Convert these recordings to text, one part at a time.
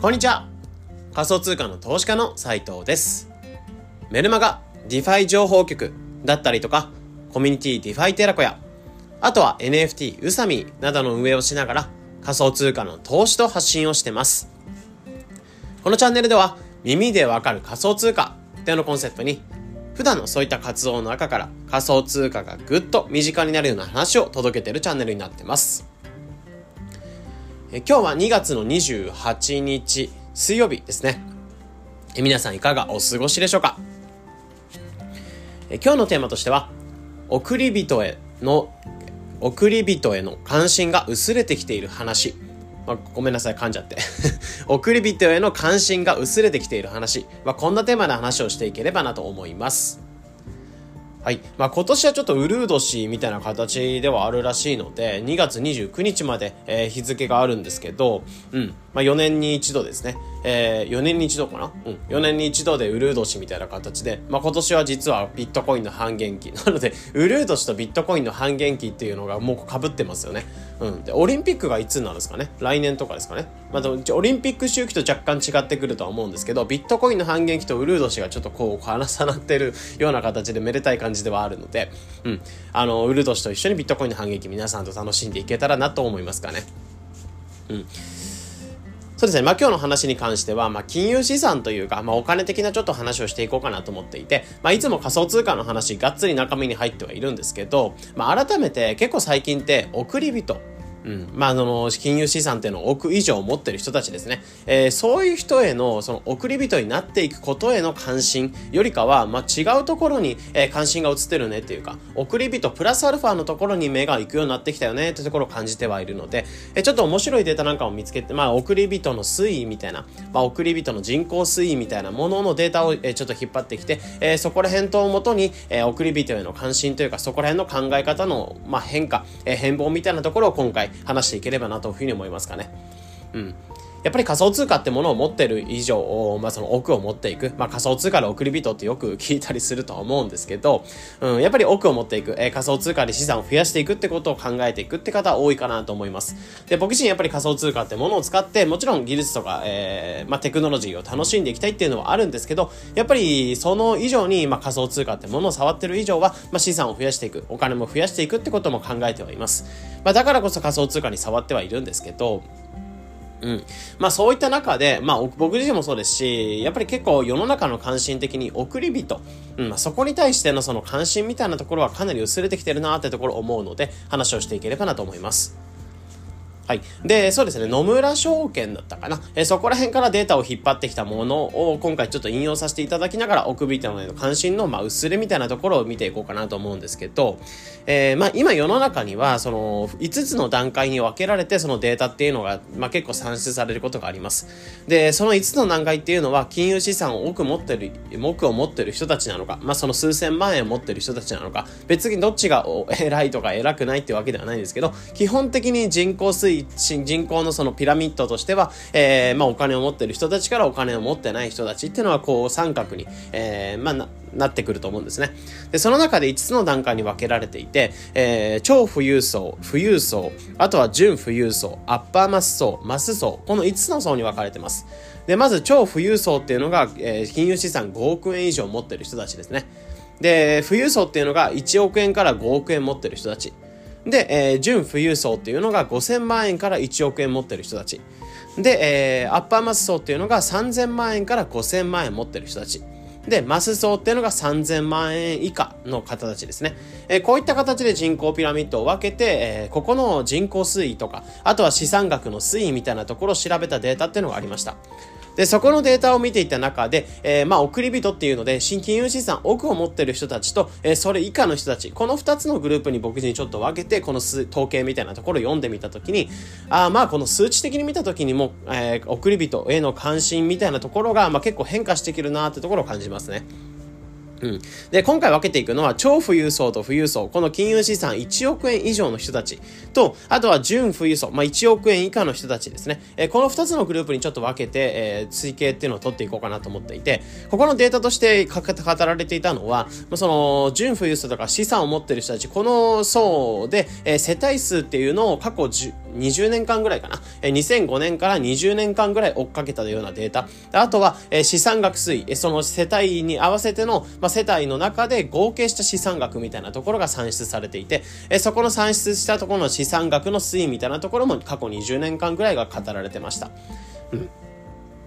こんにちは。仮想通貨の投資家の斉藤です。メルマガ DeFi 情報局だったりとかコミュニティ DeFi テラコやあとは NFT ウサミなどの運営をしながら仮想通貨の投資と発信をしてます。このチャンネルでは耳でわかる仮想通貨ってのコンセプトに普段のそういった活動の中から仮想通貨がぐっと身近になるような話を届けているチャンネルになってます。え今日は2月の28日水曜日ですねえ皆さんいかがお過ごしでしょうか？え今日のテーマとしては送り人への送り人への関心が薄れてきている話まあ、ごめんなさい、噛んじゃって。送り人への関心が薄れてきている話。まあ、こんなテーマで話をしていければなと思います。はい。まあ、今年はちょっとウルー年みたいな形ではあるらしいので、2月29日まで、えー、日付があるんですけど、うん。まあ、4年に一度ですね。えー、4年に一度かな？うん。4年に一度でウルー年みたいな形で、まあ、今年は実はビットコインの半減期。なので、ウルー年とビットコインの半減期っていうのがもう被ってますよね。うん。で、オリンピックがいつなんですかね？来年とかですかね？まあ、オリンピック周期と若干違ってくるとは思うんですけど、ビットコインの半減期とウルー年がちょっとこう、重なってるような形でめでたい感じじではあるので、うん。あの、ウルトシと一緒にビットコインの反撃皆さんと楽しんでいけたらなと思いますかね。うん。そうですね。まあ、今日の話に関しては、まあ、金融資産というか、まあ、お金的なちょっと話をしていこうかなと思っていて、まあ、いつも仮想通貨の話、がっつり中身に入ってはいるんですけど、まあ、改めて結構最近って、送り人、うん。まあ、あの、金融資産っていうのを億以上持ってる人たちですね。えー、そういう人への、その、送り人になっていくことへの関心よりかは、まあ、違うところに、えー、関心が移ってるねっていうか、送り人プラスアルファのところに目が行くようになってきたよねってところを感じてはいるので、えー、ちょっと面白いデータなんかを見つけて、まあ、送り人の推移みたいな、まあ、送り人の人口推移みたいなもののデータを、えー、ちょっと引っ張ってきて、えー、そこら辺とをもとに、えー、送り人への関心というか、そこら辺の考え方の、まあ、変化、えー、変貌みたいなところを今回話していければなというふうに思いますかね。うん。やっぱり仮想通貨ってものを持ってる以上、まあその奥を持っていく。まあ仮想通貨の送り人ってよく聞いたりするとは思うんですけど、うん、やっぱり奥を持っていく、えー、仮想通貨で資産を増やしていくってことを考えていくって方多いかなと思います。で、僕自身やっぱり仮想通貨ってものを使って、もちろん技術とか、えー、まあテクノロジーを楽しんでいきたいっていうのはあるんですけど、やっぱりその以上に、まあ仮想通貨ってものを触ってる以上は、まあ資産を増やしていく、お金も増やしていくってことも考えてはいます。まあだからこそ仮想通貨に触ってはいるんですけど、うん。まあそういった中で、まあ僕自身もそうですし、やっぱり結構世の中の関心的に送り人、うん、まあそこに対してのその関心みたいなところはかなり薄れてきてるなってところ思うので、話をしていければなと思います。はい。で、そうですね、野村証券だったかな。えそこら辺からデータを引っ張ってきたものを今回ちょっと引用させていただきながら、奥人の関心の、まあ、薄れみたいなところを見ていこうかなと思うんですけど、えー、まあ、今世の中には、その、5つの段階に分けられて、そのデータっていうのが、まあ、結構算出されることがあります。で、その5つの段階っていうのは、金融資産を多く持ってる、多くを持ってる人たちなのか、まあ、その数千万円を持ってる人たちなのか、別にどっちが 偉いとか偉くないっていうわけではないんですけど、基本的に人口推進、人口のそのピラミッドとしては、えー、まあお金を持ってる人たちからお金を持ってない人たちっていうのはこう三角に、えー、まあな、なってくると思うんですね。で、その中で5つの段階に分けられていて、えー、超富裕層、富裕層、あとは準富裕層、アッパーマス層、マス層、この5つの層に分かれてます。で、まず超富裕層っていうのが、えー、金融資産5億円以上持ってる人たちですね。で、富裕層っていうのが1億円から5億円持ってる人たち。で、えー、準富裕層っていうのが5000万円から1億円持ってる人たち。で、えー、アッパーマス層っていうのが3000万円から5000万円持ってる人たち。で、マス層っていうのが3000万円以下の方たちですね。えー、こういった形で人口ピラミッドを分けて、えー、ここの人口推移とか、あとは資産額の推移みたいなところを調べたデータっていうのがありました。で、そこのデータを見ていた中で、えー、まあ、送り人っていうので、新金融資産奥を持ってる人たちと、えー、それ以下の人たち、この2つのグループに僕にちょっと分けて、この統計みたいなところを読んでみたときに、あまあ、この数値的に見たときにも、えー、送り人への関心みたいなところが、まあ、結構変化してきるなってところを感じますね。うん。で、今回分けていくのは、超富裕層と富裕層、この金融資産1億円以上の人たちと、あとは準富裕層、まあ、1億円以下の人たちですね。えー、この2つのグループにちょっと分けて、えー、推計っていうのを取っていこうかなと思っていて、ここのデータとして語られていたのは、その、準富裕層とか資産を持ってる人たち、この層で、えー、世帯数っていうのを過去20年間ぐらいかな。えー、2005年から20年間ぐらい追っかけたようなデータ。あとは、えー、資産額推移、その世帯に合わせての、まあ、世帯の中で合計した資産額みたいなところが算出されていて、えそこの算出したところの資産額の推移みたいなところも過去20年間ぐらいが語られてました。うん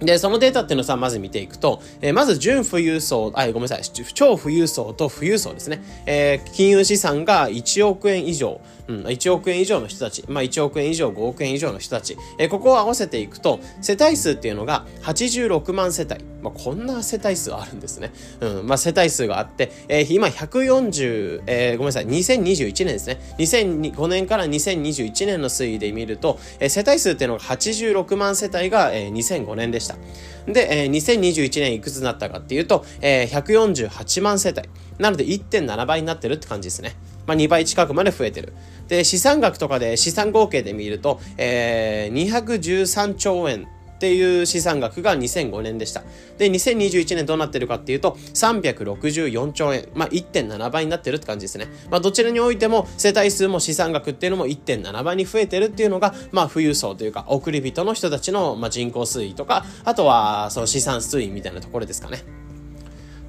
で、そのデータっていうのをさ、まず見ていくと、えー、まず、準富裕層、あ、ごめんなさい、超富裕層と富裕層ですね。えー、金融資産が1億円以上、うん、1億円以上の人たち、まあ、1億円以上、5億円以上の人たち、えー、ここを合わせていくと、世帯数っていうのが86万世帯。まあ、こんな世帯数あるんですね。うん、まあ、世帯数があって、えー、今140、えー、ごめんなさい、2021年ですね。2005年から2021年の推移で見ると、えー、世帯数っていうのが86万世帯が、えー、2005年でした。で、えー、2021年いくつになったかっていうと、えー、148万世帯。なので1.7倍になってるって感じですね。まあ、2倍近くまで増えてる。で、資産額とかで資産合計で見ると、えー、213兆円っていう資産額が2005年でした。で、2021年どうなってるかっていうと、364兆円。まあ、1.7倍になってるって感じですね。まあ、どちらにおいても、世帯数も資産額っていうのも1.7倍に増えてるっていうのが、まあ、富裕層というか、送り人の人たちの、まあ、人口推移とか、あとは、その資産推移みたいなところですかね。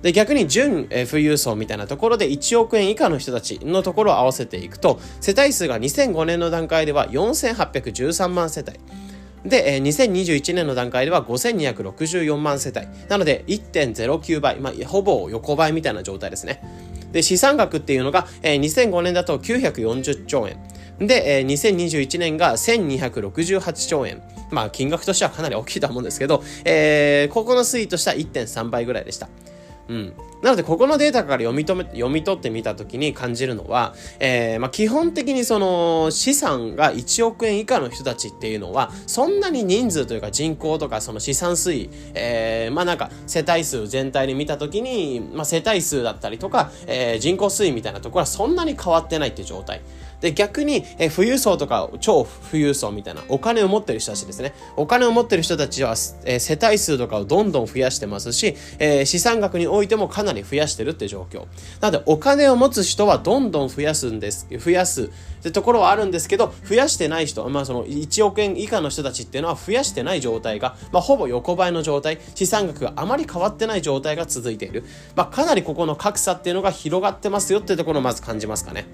で、逆に準富裕層みたいなところで1億円以下の人たちのところを合わせていくと、世帯数が2005年の段階では4813万世帯。で、えー、2021年の段階では5264万世帯。なので、1.09倍。まあ、ほぼ横ばいみたいな状態ですね。で、資産額っていうのが、えー、2005年だと940兆円。で、えー、2021年が1268兆円。まあ、金額としてはかなり大きいと思うんですけど、えー、ここの推移としては1.3倍ぐらいでした。うん。なので、ここのデータから読み止め、読み取ってみたときに感じるのは、えー、まあ、基本的にその、資産が1億円以下の人たちっていうのは、そんなに人数というか人口とかその資産推移、えー、まあ、なんか、世帯数全体で見たときに、まあ、世帯数だったりとか、えー、人口推移みたいなところはそんなに変わってないっていう状態。で、逆に、え富裕層とか超富裕層みたいなお金を持ってる人たちですね。お金を持ってる人たちは、え世帯数とかをどんどん増やしてますし、え資産額においてもかなり増やしてるって状況。なので、お金を持つ人はどんどん増やすんです、増やすってところはあるんですけど、増やしてない人、まあその1億円以下の人たちっていうのは増やしてない状態が、まあほぼ横ばいの状態、資産額があまり変わってない状態が続いている。まあかなりここの格差っていうのが広がってますよっていうところをまず感じますかね。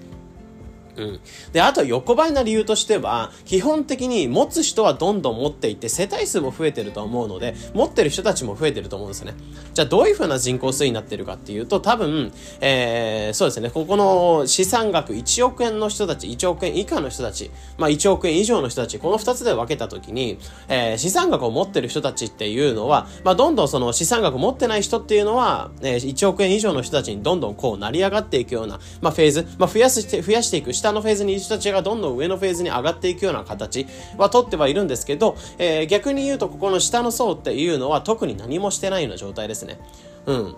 うん。で、あと横ばいな理由としては、基本的に持つ人はどんどん持っていて、世帯数も増えてると思うので、持ってる人たちも増えてると思うんですね。じゃあどういう風な人口推移になってるかっていうと、多分、えー、そうですね、ここの資産額1億円の人たち、1億円以下の人たち、まあ1億円以上の人たち、この2つで分けたときに、えー、資産額を持ってる人たちっていうのは、まあどんどんその資産額持ってない人っていうのは、えー、1億円以上の人たちにどんどんこう成り上がっていくような、まあフェーズ、まあ増やして、増やしていく、下のフェーズにいる人たちがどんどん上のフェーズに上がっていくような形は取ってはいるんですけど、えー、逆に言うとここの下の層っていうのは特に何もしてないような状態ですね。うん。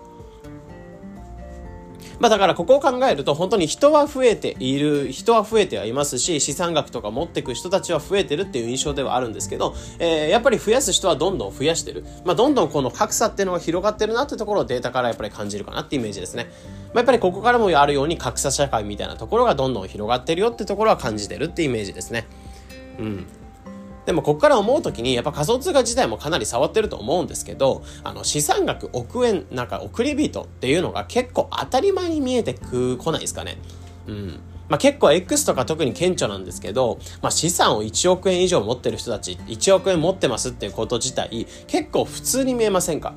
まあだからここを考えると本当に人は増えている、人は増えてはいますし、資産額とか持っていく人たちは増えてるっていう印象ではあるんですけど、えー、やっぱり増やす人はどんどん増やしてる。まあどんどんこの格差っていうのが広がってるなってところをデータからやっぱり感じるかなってイメージですね。まあ、やっぱりここからもあるように格差社会みたいなところがどんどん広がってるよってところは感じてるってイメージですね。うん。でもここから思うときに、やっぱ仮想通貨自体もかなり触ってると思うんですけど、あの、資産額億円、なんか送り人っていうのが結構当たり前に見えてく、来ないですかね。うん。まあ、結構 X とか特に顕著なんですけど、まあ、資産を1億円以上持ってる人たち、1億円持ってますっていうこと自体、結構普通に見えませんか？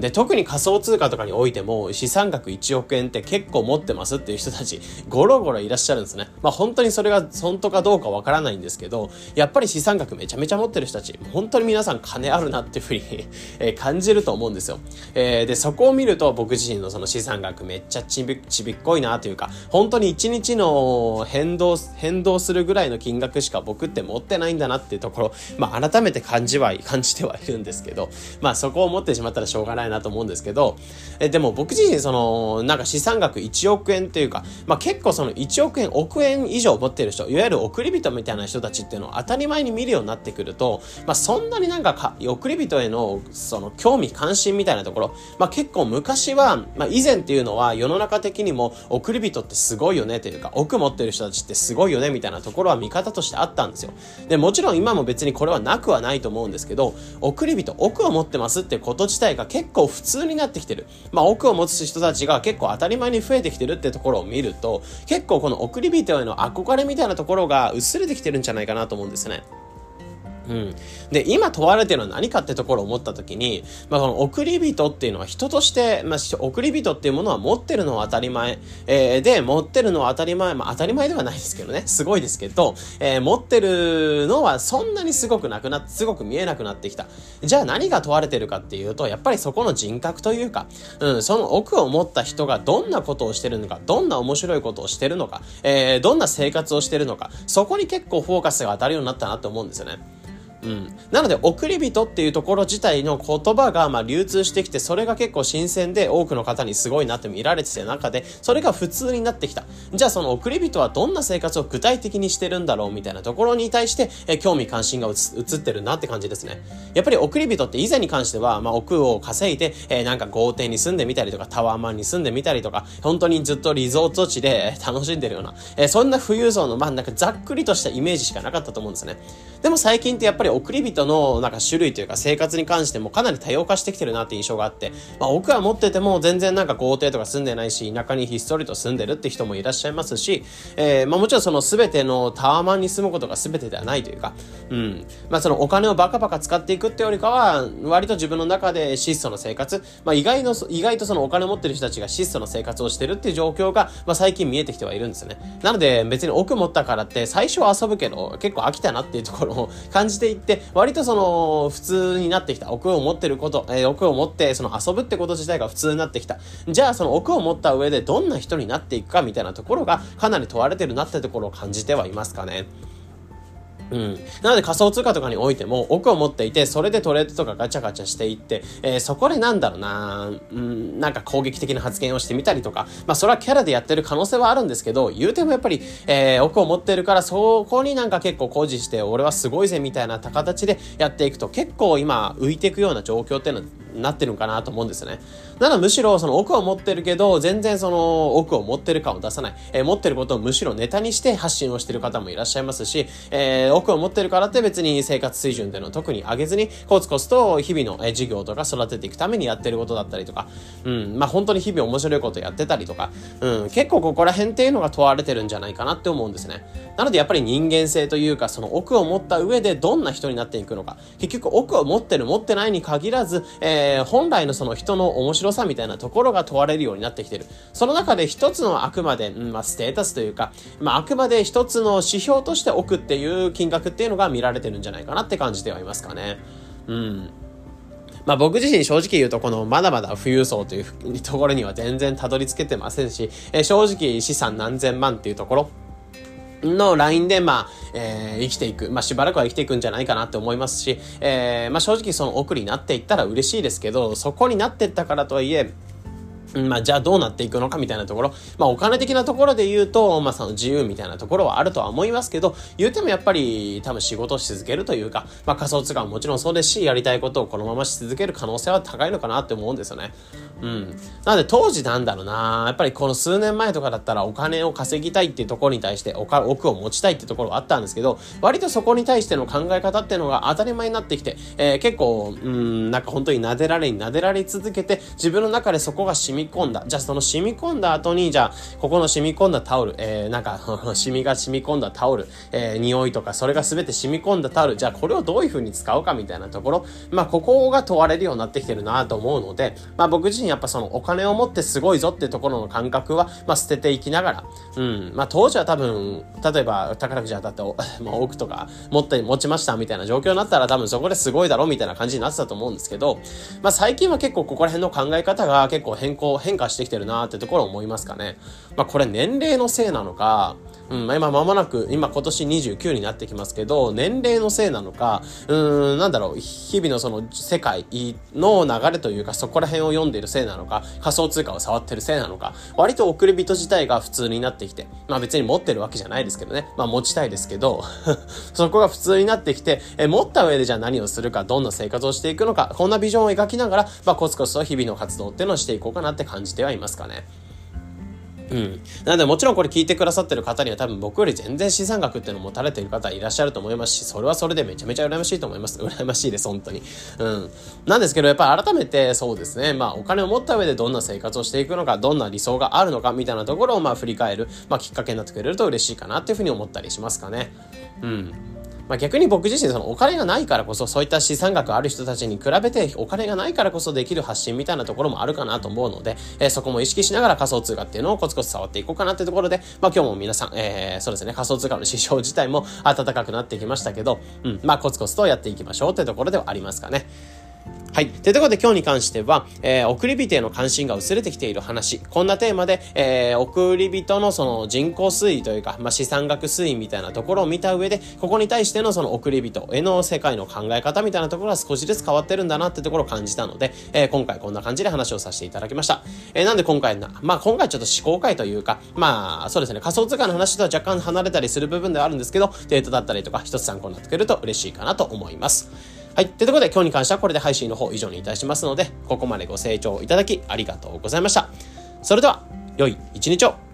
で、特に仮想通貨とかにおいても資産額1億円って結構持ってますっていう人たちゴロゴロいらっしゃるんですね。まあ本当にそれが本当かどうかわからないんですけど、やっぱり資産額めちゃめちゃ持ってる人たち、本当に皆さん金あるなっていうふうに え感じると思うんですよ。えー、で、そこを見ると僕自身のその資産額めっちゃちびちびっこいなというか、本当に1日の変動、変動するぐらいの金額しか僕って持ってないんだなっていうところ、まあ改めて感じは、感じてはいるんですけど、まあそこを持ってしまったらしょうがないないなと思うんですけど、えでも僕自身その、なんか資産額1億円っていうか、まあ結構その1億円、億円以上持ってる人、いわゆる送り人みたいな人たちっていうのを当たり前に見るようになってくると、まあそんなになんかか送り人へのその興味関心みたいなところ、まあ結構昔は、まあ以前っていうのは世の中的にも送り人ってすごいよねというか、億持ってる人たちってすごいよねみたいなところは見方としてあったんですよ。で、もちろん今も別にこれはなくはないと思うんですけど、送り人、億を持ってますってこと自体が結構普通になってきてる。まあ奥を持つ人たちが結構当たり前に増えてきてるってところを見ると、結構この送り人への憧れみたいなところが薄れてきてるんじゃないかなと思うんですね。うん。で、今問われてるのは何かってところを思った時に、まあ、この送り人っていうのは人として、まあ、送り人っていうものは持ってるのは当たり前、えー、で、持ってるのは当たり前、まあ、当たり前ではないですけどね、すごいですけど、えー、持ってるのはそんなにすごくなくなって、すごく見えなくなってきた。じゃあ何が問われてるかっていうと、やっぱりそこの人格というか、うん、その奥を持った人がどんなことをしてるのか、どんな面白いことをしてるのか、えー、どんな生活をしてるのか、そこに結構フォーカスが当たるようになったなと思うんですよね。うん。なので、送り人っていうところ自体の言葉が、ま、流通してきて、それが結構新鮮で、多くの方にすごいなって見られてた中で、それが普通になってきた。じゃあ、その送り人はどんな生活を具体的にしてるんだろうみたいなところに対して、え興味関心が移ってるなって感じですね。やっぱり送り人って以前に関しては、まあ、奥を稼いで、えー、なんか豪邸に住んでみたりとか、タワーマンに住んでみたりとか、本当にずっとリゾート地で楽しんでるような、えー、そんな富裕層の、まあ、なんかざっくりとしたイメージしかなかったと思うんですね。でも最近ってやっぱり送り人のなんか種類というか生活に関してもかなり多様化してきてるなって印象があって、まあ奥は持ってても全然なんか豪邸とか住んでないし、田舎にひっそりと住んでるって人もいらっしゃいますし、えー、まあもちろんその全てのタワマンに住むことが全てではないというか、うん。まあそのお金をバカバカ使っていくってよりかは、割と自分の中で質素の生活、まあ意外の、意外とそのお金を持ってる人たちが質素の生活をしてるっていう状況が、まあ最近見えてきてはいるんですよね。なので別に奥持ったからって最初は遊ぶけど結構飽きたなっていうところ感じていって、割とその普通になってきた。奥を持ってること、えー、奥を持ってその遊ぶってこと自体が普通になってきた。じゃあその奥を持った上でどんな人になっていくかみたいなところがかなり問われてるなってところを感じてはいますかね。うん。なので仮想通貨とかにおいても奥を持っていて、それでトレードとかガチャガチャしていって、えー、そこでなんだろうな、うん、なんか攻撃的な発言をしてみたりとか、まあそれはキャラでやってる可能性はあるんですけど、言うてもやっぱり、えー、奥を持ってるからそこになんか結構誇示して、俺はすごいぜみたいな形でやっていくと結構今浮いていくような状況っていうのはなってるんかなと思うんですね。なのでむしろその奥を持ってるけど、全然その奥を持ってる感を出さない。えー、持ってることをむしろネタにして発信をしてる方もいらっしゃいますし、えー、奥を持ってるからって別に生活水準での特に上げずに、コツコツと日々の、え事業とか育てていくためにやってることだったりとか、うん、まあ本当に日々面白いことやってたりとか、うん、結構ここら辺っていうのが問われてるんじゃないかなって思うんですね。なのでやっぱり人間性というか、その奥を持った上でどんな人になっていくのか、結局奥を持ってる持ってないに限らず、えー、え本来のその人の面白さみたいなところが問われるようになってきてる。その中で一つのあくまで、うん、まあステータスというか、まああくまで一つの指標として奥っていう金額っていうのが見られてるんじゃないかなって感じてはいますかね。うん。まあ僕自身正直言うとこのまだまだ富裕層というところには全然たどり着けてませんし、えー、正直資産何千万っていうところ、のラインで、まあ、えー、生きていく。まあ、しばらくは生きていくんじゃないかなって思いますし、えー、まあ、正直その奥になっていったら嬉しいですけど、そこになっていったからとはいえ、まあ、じゃあどうなっていくのかみたいなところ。まあ、お金的なところで言うと、まあ、その自由みたいなところはあるとは思いますけど、言うてもやっぱり多分仕事をし続けるというか、まあ、仮想通貨ももちろんそうですし、やりたいことをこのままし続ける可能性は高いのかなって思うんですよね。うん。なので当時なんだろうなやっぱりこの数年前とかだったらお金を稼ぎたいっていうところに対しておか奥を持ちたいっていうところはあったんですけど、割とそこに対しての考え方っていうのが当たり前になってきて、えー、結構、うん、なんか本当に撫でられに撫でられ続けて、自分の中でそこが染み込んだ。じゃあその染み込んだ後に、じゃあ、ここの染み込んだタオル、えー、なんか、染みが染み込んだタオル、えー、匂いとか、それが全て染み込んだタオル、じゃあこれをどういう風に使うかみたいなところ、まあ、ここが問われるようになってきてるなと思うので、まあ、僕自身やっぱそのお金を持ってすごいぞっていうところの感覚は、まあ、捨てていきながら、うん、まあ、当時は多分、例えば、宝くじ当たって、まあ、奥とか、持って、持ちましたみたいな状況になったら多分そこですごいだろうみたいな感じになってたと思うんですけど、まあ、最近は結構ここら辺の考え方が結構変更、変化してきてるなってところを思いますかね。まあ、これ年齢のせいなのか、うん、今間もなく、今今年29になってきますけど、年齢のせいなのか、うーん、なんだろう、日々のその世界の流れというか、そこら辺を読んでいるせいなのか、仮想通貨を触ってるせいなのか、割と送り人自体が普通になってきて、まあ別に持ってるわけじゃないですけどね、まあ持ちたいですけど、そこが普通になってきて、え持った上でじゃあ何をするか、どんな生活をしていくのか、こんなビジョンを描きながら、まあコツコツと日々の活動っていうのをしていこうかなって感じてはいますかね。うん。なのでもちろんこれ聞いてくださってる方には多分僕より全然資産額っていうのを持たれてる方いらっしゃると思いますし、それはそれでめちゃめちゃ羨ましいと思います。羨ましいです、本当に。うん。なんですけど、やっぱり改めてそうですね、まあお金を持った上でどんな生活をしていくのか、どんな理想があるのかみたいなところをまあ振り返る、まあきっかけになってくれると嬉しいかなっていうふうに思ったりしますかね。うん。まあ、逆に僕自身そのお金がないからこそそういった資産額ある人たちに比べてお金がないからこそできる発信みたいなところもあるかなと思うので、えー、そこも意識しながら仮想通貨っていうのをコツコツ触っていこうかなってところで、まあ今日も皆さん、えー、そうですね、仮想通貨の市場自体も暖かくなってきましたけど、うん、まあコツコツとやっていきましょうってところではありますかね。はい。というところで今日に関しては、えー、送り人への関心が薄れてきている話。こんなテーマで、えー、送り人のその人口推移というか、まあ、資産額推移みたいなところを見た上で、ここに対してのその送り人への世界の考え方みたいなところは少しずつ変わってるんだなってところを感じたので、えー、今回こんな感じで話をさせていただきました。え、なんで今回な、まあ今回ちょっと思考会というか、まあそうですね、仮想通貨の話とは若干離れたりする部分ではあるんですけど、データだったりとか一つ参考になってくれると嬉しいかなと思います。はい。ということで今日に関してはこれで配信の方以上にいたしますので、ここまでご清聴いただきありがとうございました。それでは、良い一日を